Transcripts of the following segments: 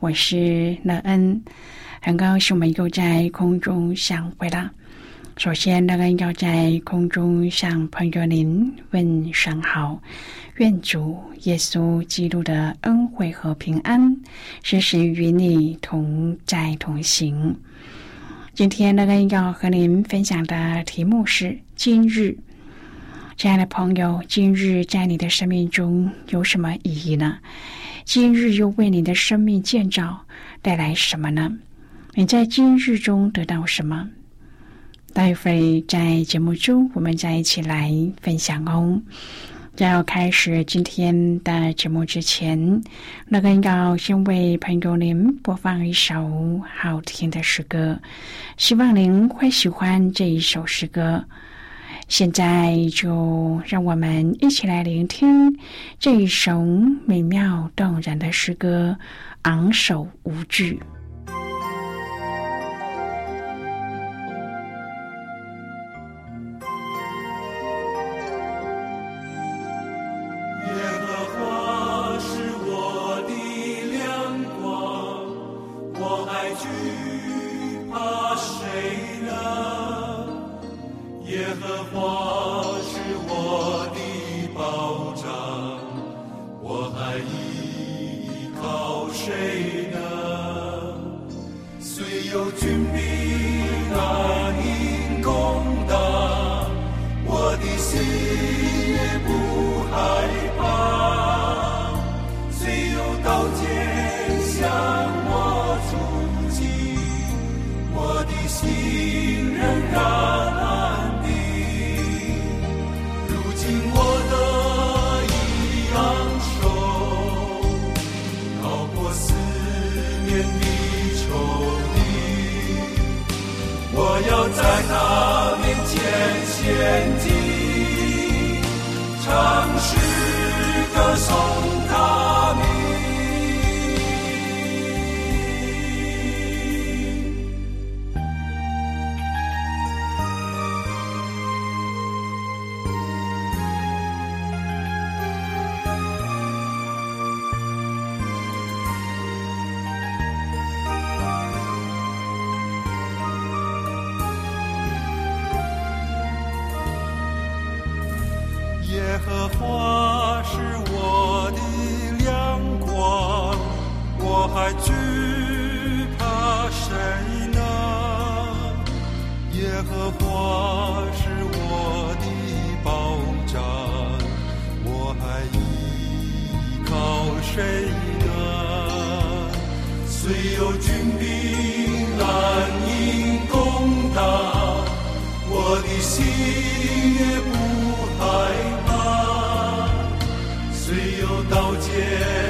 我是乐恩。很高兴我们又在空中相会了。首先，乐恩要在空中向朋友您问声好，愿主耶稣基督的恩惠和平安时时与你同在同行。今天，乐恩要和您分享的题目是：今日，亲爱的朋友，今日在你的生命中有什么意义呢？今日又为你的生命建造带来什么呢？你在今日中得到什么？待会在节目中，我们再一起来分享哦。在要开始今天的节目之前，那个要先为朋友您播放一首好听的诗歌，希望您会喜欢这一首诗歌。现在就让我们一起来聆听这一首美妙动人的诗歌《昂首无惧》。大耶和华是我还惧怕谁呢？耶和华是我的保障，我还依靠谁呢？虽有军兵难应攻打，我的心也不害怕。虽有刀剑。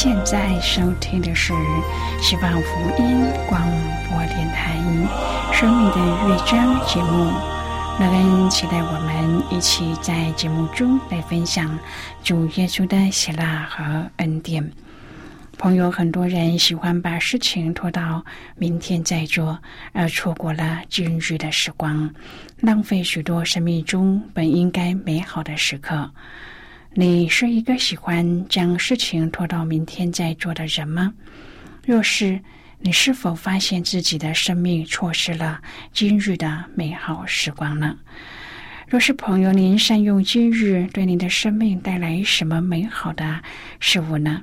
现在收听的是希望福音广播电台《生命的乐章》节目。乐恩期待我们一起在节目中来分享主耶稣的喜乐和恩典。朋友，很多人喜欢把事情拖到明天再做，而错过了今日的时光，浪费许多生命中本应该美好的时刻。你是一个喜欢将事情拖到明天再做的人吗？若是，你是否发现自己的生命错失了今日的美好时光呢？若是朋友，您善用今日，对您的生命带来什么美好的事物呢？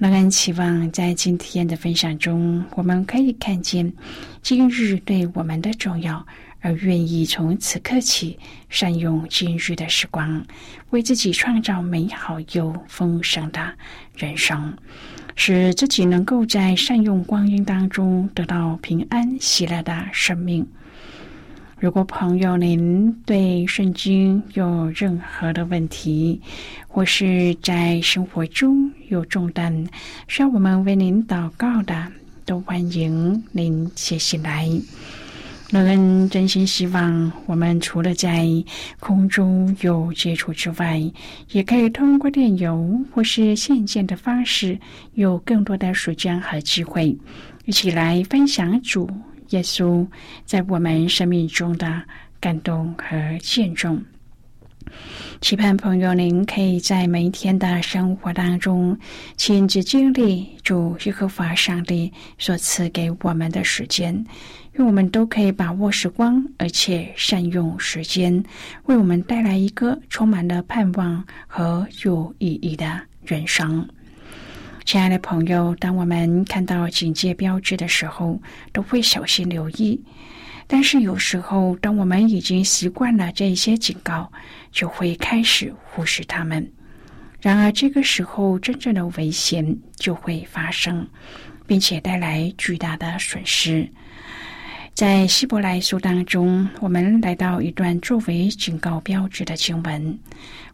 乐恩期望在今天的分享中，我们可以看见今日对我们的重要。而愿意从此刻起善用今日的时光，为自己创造美好又丰盛的人生，使自己能够在善用光阴当中得到平安喜乐的生命。如果朋友您对圣经有任何的问题，或是在生活中有重担需要我们为您祷告的，都欢迎您写信来。乐恩真心希望，我们除了在空中有接触之外，也可以通过电邮或是信件的方式，有更多的时间和机会，一起来分享主耶稣在我们生命中的感动和见证。期盼朋友，您可以在每一天的生活当中亲自经历主耶和华上帝所赐给我们的时间，愿我们都可以把握时光，而且善用时间，为我们带来一个充满了盼望和有意义的人生。亲爱的朋友，当我们看到警戒标志的时候，都会小心留意。但是有时候，当我们已经习惯了这些警告，就会开始忽视他们。然而，这个时候真正的危险就会发生，并且带来巨大的损失。在希伯来书当中，我们来到一段作为警告标志的经文，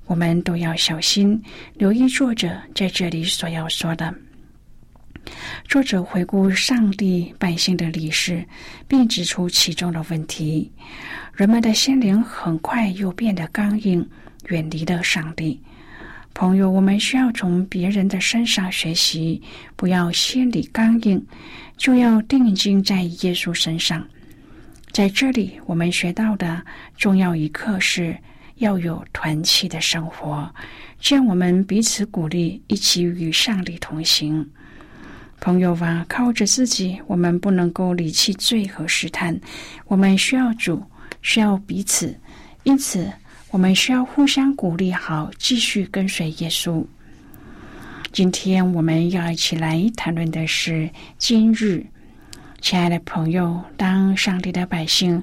我们都要小心留意作者在这里所要说的。作者回顾上帝百姓的历史，并指出其中的问题：人们的心灵很快又变得刚硬，远离了上帝。朋友，我们需要从别人的身上学习，不要心里刚硬，就要定睛在耶稣身上。在这里，我们学到的重要一课是要有团契的生活，这样我们彼此鼓励，一起与上帝同行。朋友啊，靠着自己，我们不能够离弃罪和试探。我们需要主，需要彼此，因此我们需要互相鼓励，好继续跟随耶稣。今天我们要一起来谈论的是今日，亲爱的朋友，当上帝的百姓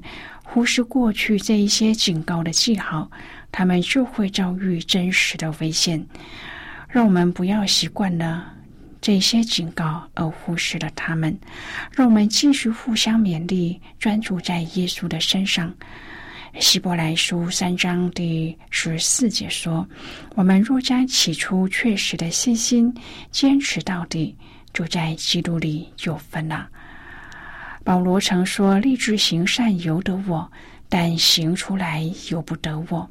忽视过去这一些警告的记号，他们就会遭遇真实的危险。让我们不要习惯了。这些警告而忽视了他们，让我们继续互相勉励，专注在耶稣的身上。希伯来书三章第十四节说：“我们若将起初确实的信心坚持到底，就在基督里有分了。”保罗曾说：“立志行善由得我，但行出来由不得我。”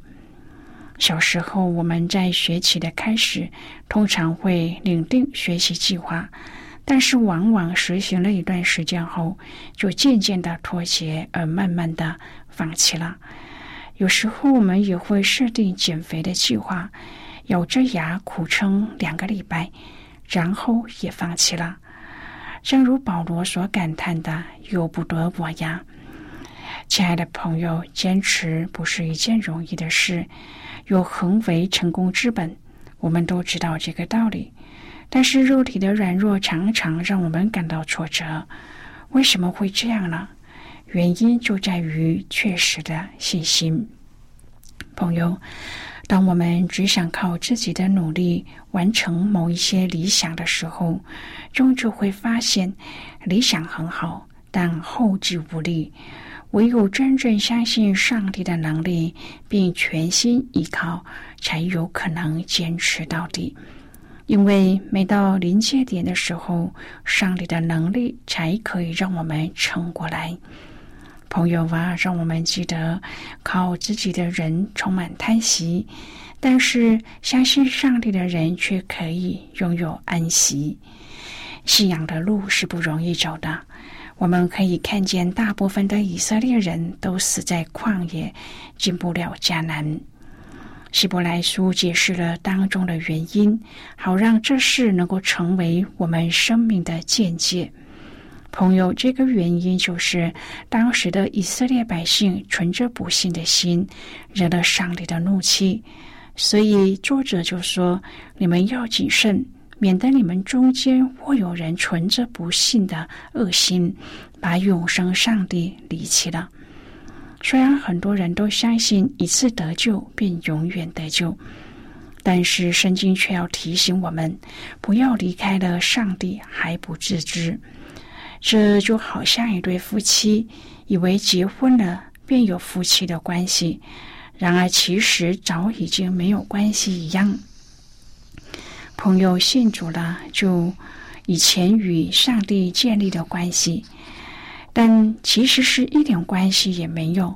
小时候，我们在学习的开始通常会领定学习计划，但是往往实行了一段时间后，就渐渐的妥协，而慢慢的放弃了。有时候，我们也会设定减肥的计划，咬着牙苦撑两个礼拜，然后也放弃了。正如保罗所感叹的：“由不得我呀。”亲爱的朋友，坚持不是一件容易的事。有恒为成功之本，我们都知道这个道理。但是肉体的软弱常常让我们感到挫折。为什么会这样呢？原因就在于确实的信心。朋友，当我们只想靠自己的努力完成某一些理想的时候，终究会发现理想很好，但后继无力。唯有真正相信上帝的能力，并全心依靠，才有可能坚持到底。因为每到临界点的时候，上帝的能力才可以让我们撑过来。朋友啊，让我们记得，靠自己的人充满叹息，但是相信上帝的人却可以拥有安息。信仰的路是不容易走的。我们可以看见，大部分的以色列人都死在旷野，进不了迦南。希伯来书解释了当中的原因，好让这事能够成为我们生命的见解。朋友，这个原因就是当时的以色列百姓存着不幸的心，惹了上帝的怒气，所以作者就说：“你们要谨慎，免得你们中间或有人存着不幸的恶心，把永生上帝离弃了。”虽然很多人都相信一次得救便永远得救，但是圣经却要提醒我们，不要离开了上帝还不自知。这就好像一对夫妻以为结婚了便有夫妻的关系，然而其实早已经没有关系一样。朋友信主了，就以前与上帝建立的关系，但其实是一点关系也没有。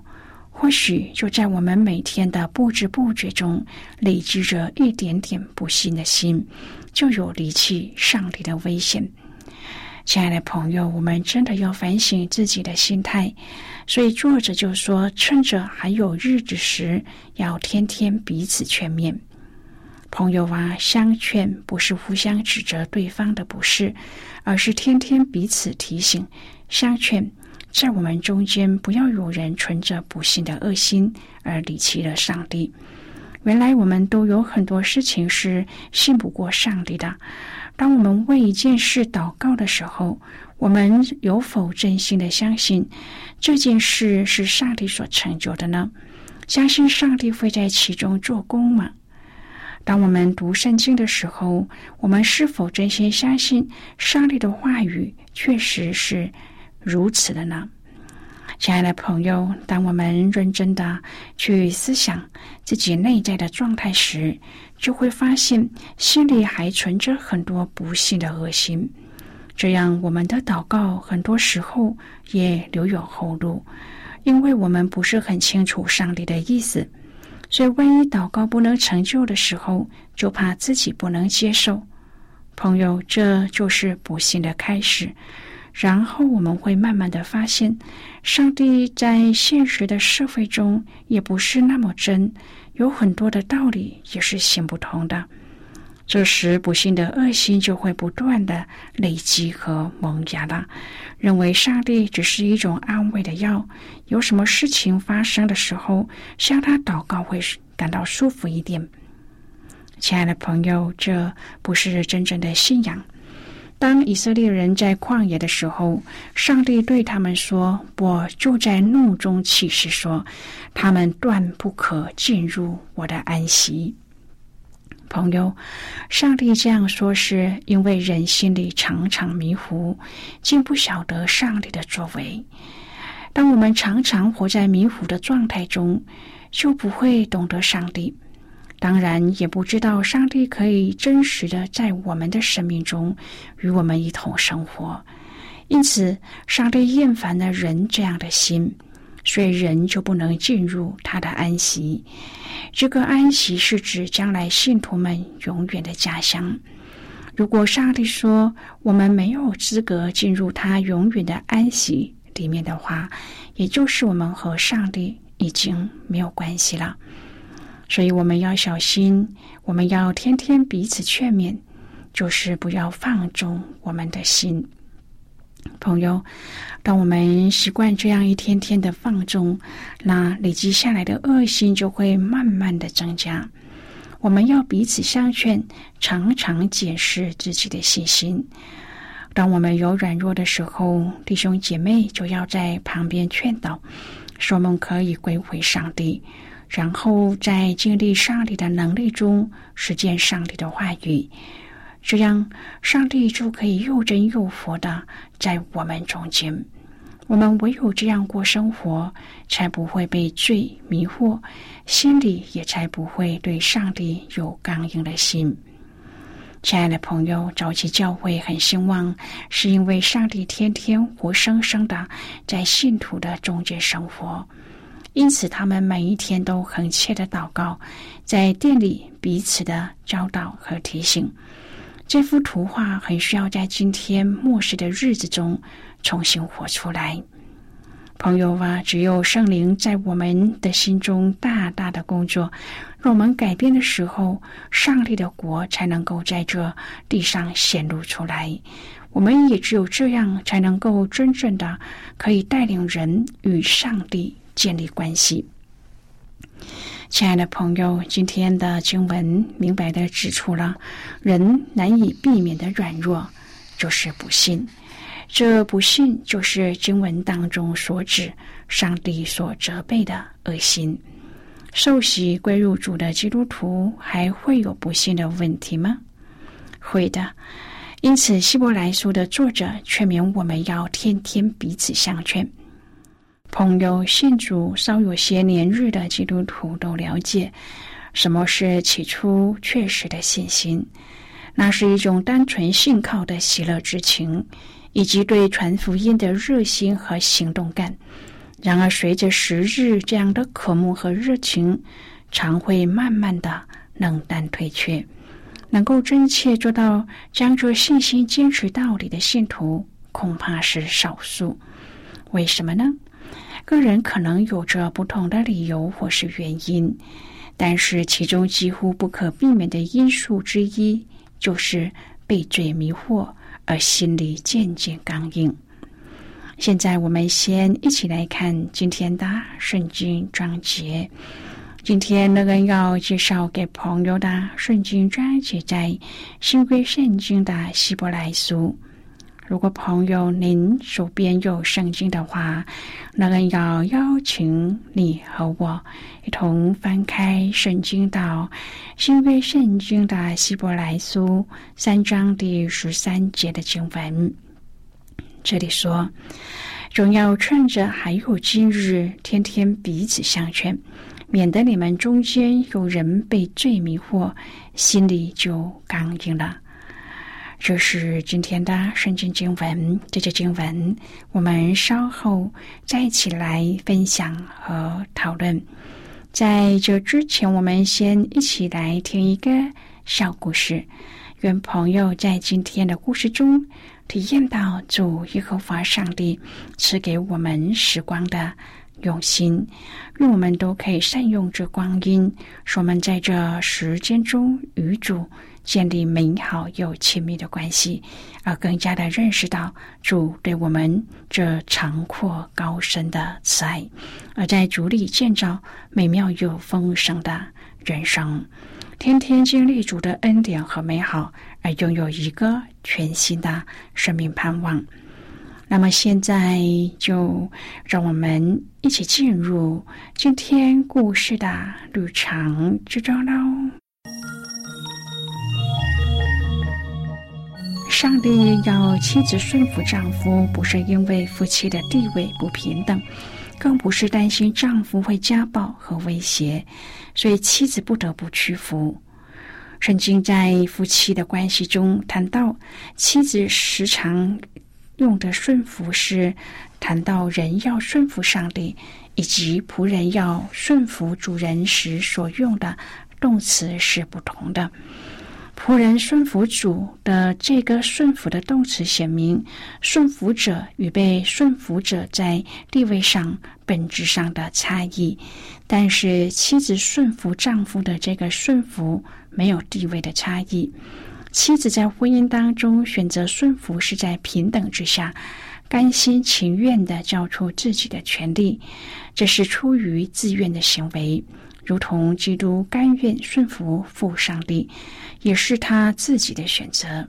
或许就在我们每天的不知不觉中，累积着一点点不幸的心，就有离弃上帝的危险。亲爱的朋友，我们真的要反省自己的心态。所以作者就说：“趁着还有日子时，要天天彼此劝勉。”朋友啊，相劝不是互相指责对方的不是，而是天天彼此提醒。相劝，在我们中间不要有人存着不幸的恶心而离弃了上帝。原来我们都有很多事情是信不过上帝的。当我们为一件事祷告的时候，我们有否真心的相信这件事是上帝所成就的呢？相信上帝会在其中做工吗？当我们读圣经的时候，我们是否真心相信上帝的话语确实是如此的呢？亲爱的朋友，当我们认真的去思想自己内在的状态时，就会发现心里还存着很多不幸的恶心，这样我们的祷告很多时候也留有后路，因为我们不是很清楚上帝的意思，所以万一祷告不能成就的时候，就怕自己不能接受。朋友，这就是不幸的开始。然后我们会慢慢的发现，上帝在现实的社会中也不是那么真，有很多的道理也是行不通的。这时，不幸的恶心就会不断的累积和萌芽了，认为上帝只是一种安慰的药，有什么事情发生的时候，向他祷告会感到舒服一点。亲爱的朋友，这不是真正的信仰。当以色列人在旷野的时候，上帝对他们说：“我就在怒中起誓说，他们断不可进入我的安息。”朋友，上帝这样说是因为人心里常常迷糊，竟不晓得上帝的作为。当我们常常活在迷糊的状态中，就不会懂得上帝。当然，也不知道上帝可以真实的在我们的生命中与我们一同生活，因此，上帝厌烦了人这样的心，所以人就不能进入他的安息。这个安息是指将来信徒们永远的家乡。如果上帝说我们没有资格进入他永远的安息里面的话，也就是我们和上帝已经没有关系了。所以我们要小心，我们要天天彼此劝勉，就是不要放纵我们的心。朋友，当我们习惯这样一天天的放纵，那累积下来的恶心就会慢慢的增加。我们要彼此相劝，常常检视自己的信心。当我们有软弱的时候，弟兄姐妹就要在旁边劝导，说我们可以归回上帝，然后在经历上帝的能力中实践上帝的话语，这样上帝就可以又真又活的在我们中间。我们唯有这样过生活，才不会被罪迷惑，心里也才不会对上帝有刚硬的心。亲爱的朋友，早期教会很兴旺，是因为上帝天天活生生的在信徒的中间生活，因此他们每一天都恳切的祷告，在店里彼此的教导和提醒。这幅图画很需要在今天末世的日子中。重新活出来，朋友啊！只有圣灵在我们的心中大大的工作，让我们改变的时候，上帝的国才能够在这地上显露出来。我们也只有这样，才能够真正的可以带领人与上帝建立关系。亲爱的朋友，今天的经文明白的指出了人难以避免的软弱，就是不信。这不信，就是经文当中所指上帝所责备的恶心。受洗归入主的基督徒还会有不信的问题吗？会的。因此，希伯来书的作者劝勉我们要天天彼此相劝。朋友信主稍有些年日的基督徒都了解，什么是起初确实的信心。那是一种单纯信靠的喜乐之情。以及对传福音的热心和行动感。然而，随着时日，这样的渴慕和热情常会慢慢的冷淡退却。能够真切做到将这信心坚持到底的信徒，恐怕是少数。为什么呢？个人可能有着不同的理由或是原因，但是其中几乎不可避免的因素之一，就是被罪迷惑。而心里渐渐刚硬。现在我们先一起来看今天的圣经章节。今天那个要介绍给朋友的圣经章节在新约圣经的希伯来书。如果朋友您手边有圣经的话，那个要邀请你和我一同翻开圣经到新约圣经的希伯来书三章第十三节的经文。这里说：“总要趁着还有今日，天天彼此相劝，免得你们中间有人被罪迷惑，心里就刚硬了。”这是今天的圣经经文，这节经文我们稍后再一起来分享和讨论。在这之前，我们先一起来听一个小故事。愿朋友在今天的故事中体验到主耶和华上帝赐给我们时光的用心，愿我们都可以善用这光阴，使我们在这时间中与主。建立美好又亲密的关系，而更加的认识到主对我们这长阔高深的慈爱，而在主里建造美妙又丰盛的人生，天天经历主的恩典和美好，而拥有一个全新的生命盼望。那么现在就让我们一起进入今天故事的旅程之中喽。上帝要妻子顺服丈夫，不是因为夫妻的地位不平等，更不是担心丈夫会家暴和威胁，所以妻子不得不屈服。圣经在夫妻的关系中谈到，妻子时常用的顺服是谈到人要顺服上帝，以及仆人要顺服主人时所用的动词是不同的。仆人顺服主的这个顺服的动词显明，顺服者与被顺服者在地位上本质上的差异。但是妻子顺服丈夫的这个顺服没有地位的差异。妻子在婚姻当中选择顺服，是在平等之下，甘心情愿的交出自己的权利，这是出于自愿的行为。如同基督甘愿顺服父上帝，也是他自己的选择。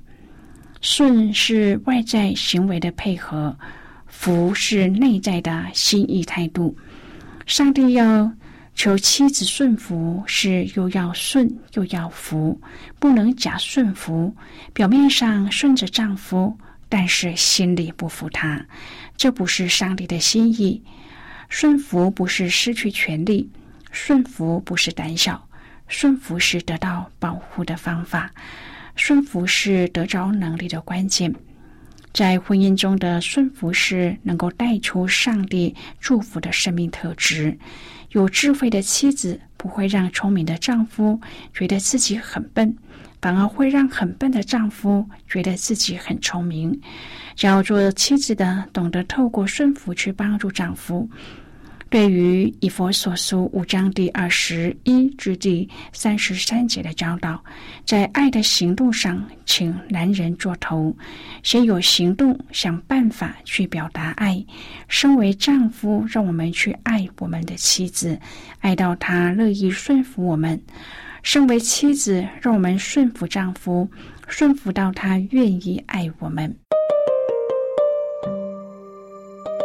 顺是外在行为的配合，服是内在的心意态度。上帝要求妻子顺服，是又要顺又要服，不能假顺服。表面上顺着丈夫，但是心里不服他，这不是上帝的心意。顺服不是失去权利，顺服不是胆小，顺服是得到保护的方法。顺服是得着能力的关键，在婚姻中的顺服是能够带出上帝祝福的生命特质。有智慧的妻子不会让聪明的丈夫觉得自己很笨，反而会让很笨的丈夫觉得自己很聪明。要做妻子的，懂得透过顺服去帮助丈夫。对于以佛所书五章第二十一至第三十三节的教导，在爱的行动上，请男人做头，先有行动，想办法去表达爱。身为丈夫，让我们去爱我们的妻子，爱到他乐意顺服我们；身为妻子，让我们顺服丈夫，顺服到他愿意爱我们。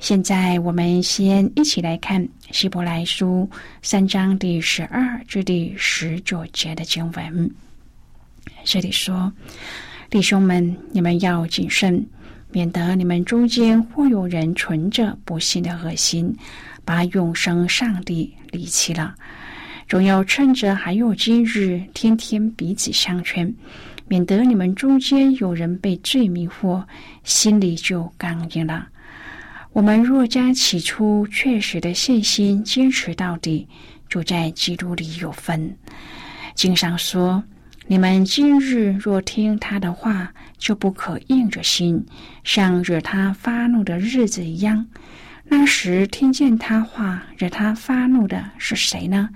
现在我们先一起来看希伯来书三章第十二至第十九节的经文。这里说：“弟兄们，你们要谨慎，免得你们中间或有人存着不幸的恶心，把永生上帝离弃了。总要趁着还有今日，天天彼此相劝，免得你们中间有人被罪迷惑，心里就刚硬了。”我们若将起初确实的信心坚持到底，就在基督里有分。经上说：“你们今日若听他的话，就不可硬着心，像惹他发怒的日子一样。那时听见他话惹他发怒的是谁呢？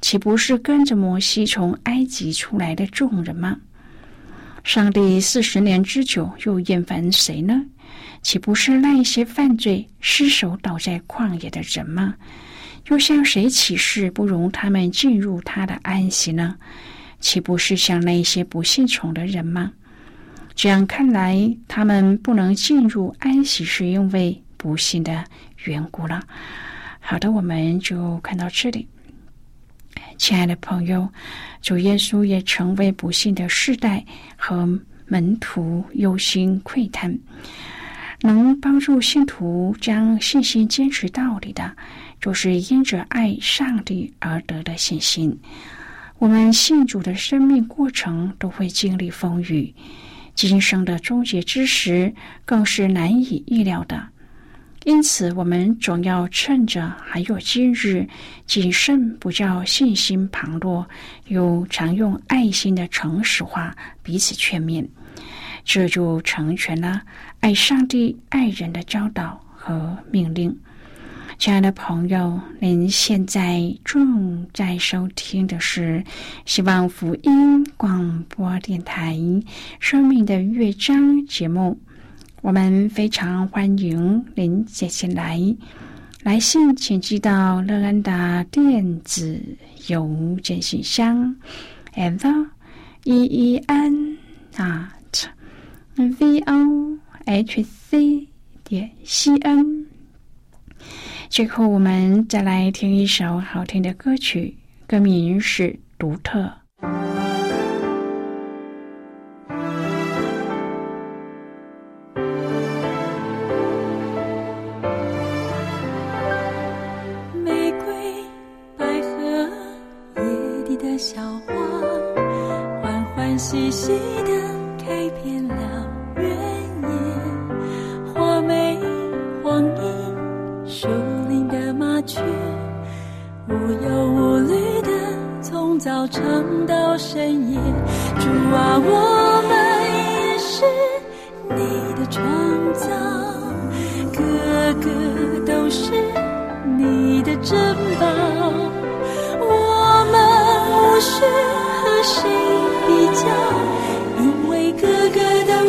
岂不是跟着摩西从埃及出来的众人吗？上帝四十年之久，又厌烦谁呢？”岂不是那一些犯罪失手倒在旷野的人吗？又向谁起誓不容他们进入他的安息呢？岂不是像那些不信从的人吗？这样看来，他们不能进入安息，是因为不信的缘故了。好的，我们就看到这里。亲爱的朋友，主耶稣也成为不幸的世代和门徒忧心喟叹。能帮助信徒将信心坚持到底的，就是因着爱上帝而得的信心。我们信主的生命过程都会经历风雨，今生的终结之时更是难以预料的。因此，我们总要趁着还有今日，谨慎不叫信心旁落，又常用爱心的诚实话彼此劝勉。这就成全了爱上帝、爱人的教导和命令。亲爱的朋友，您现在正在收听的是希望福音广播电台《生命的乐章》节目。我们非常欢迎您接下来来信，请寄到乐安的电子邮件信箱：l e e n 啊。V o h c 点 c n。最后，我们再来听一首好听的歌曲，歌名是《独特》。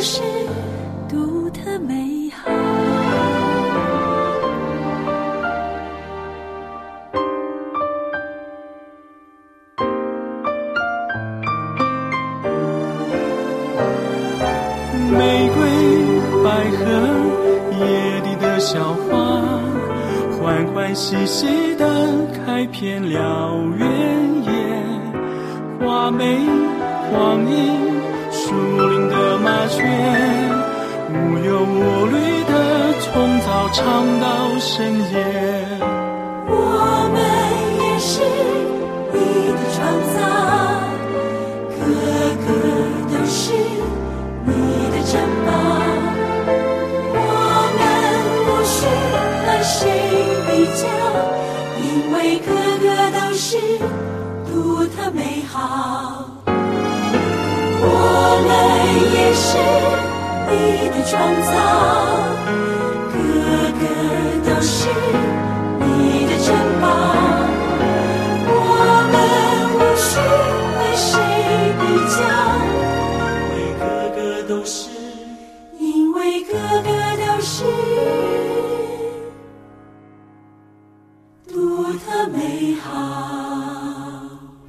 是独特美好。玫瑰、百合、野地的小花，欢欢喜喜的开遍了原野。花美、黄莺、唱到深夜。我们也是你的创造，个个都是你的珍宝。我们不需和谁比较，因为个个都是独特美好。我们也是你的创造，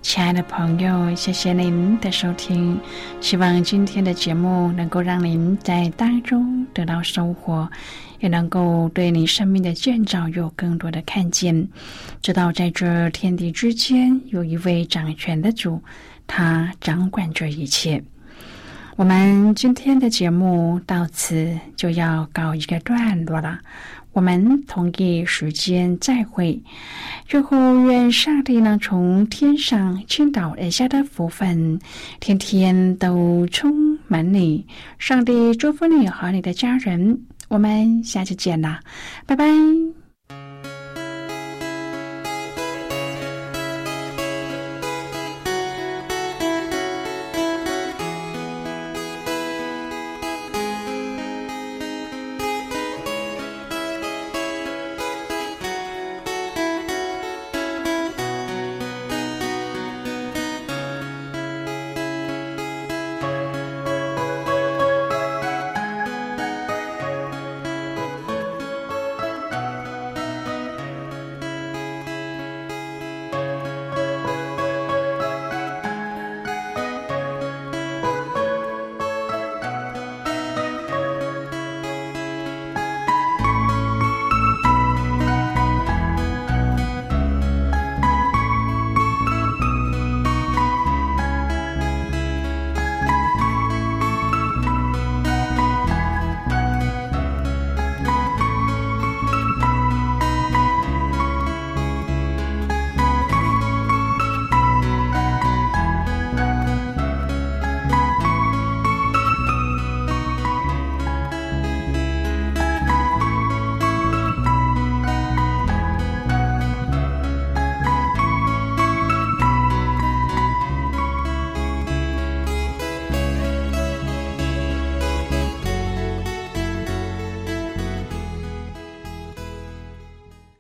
亲爱的朋友，谢谢您的收听，希望今天的节目能够让您在当中得到收获，也能够对你生命的建造有更多的看见。知道在这天地之间有一位掌权的主，他掌管着一切。我们今天的节目到此就要告一个段落了，我们同一时间再会。最后，愿上帝能从天上倾倒而下的福分，天天都充满你。上帝祝福你和你的家人。我们下期见啦，拜拜。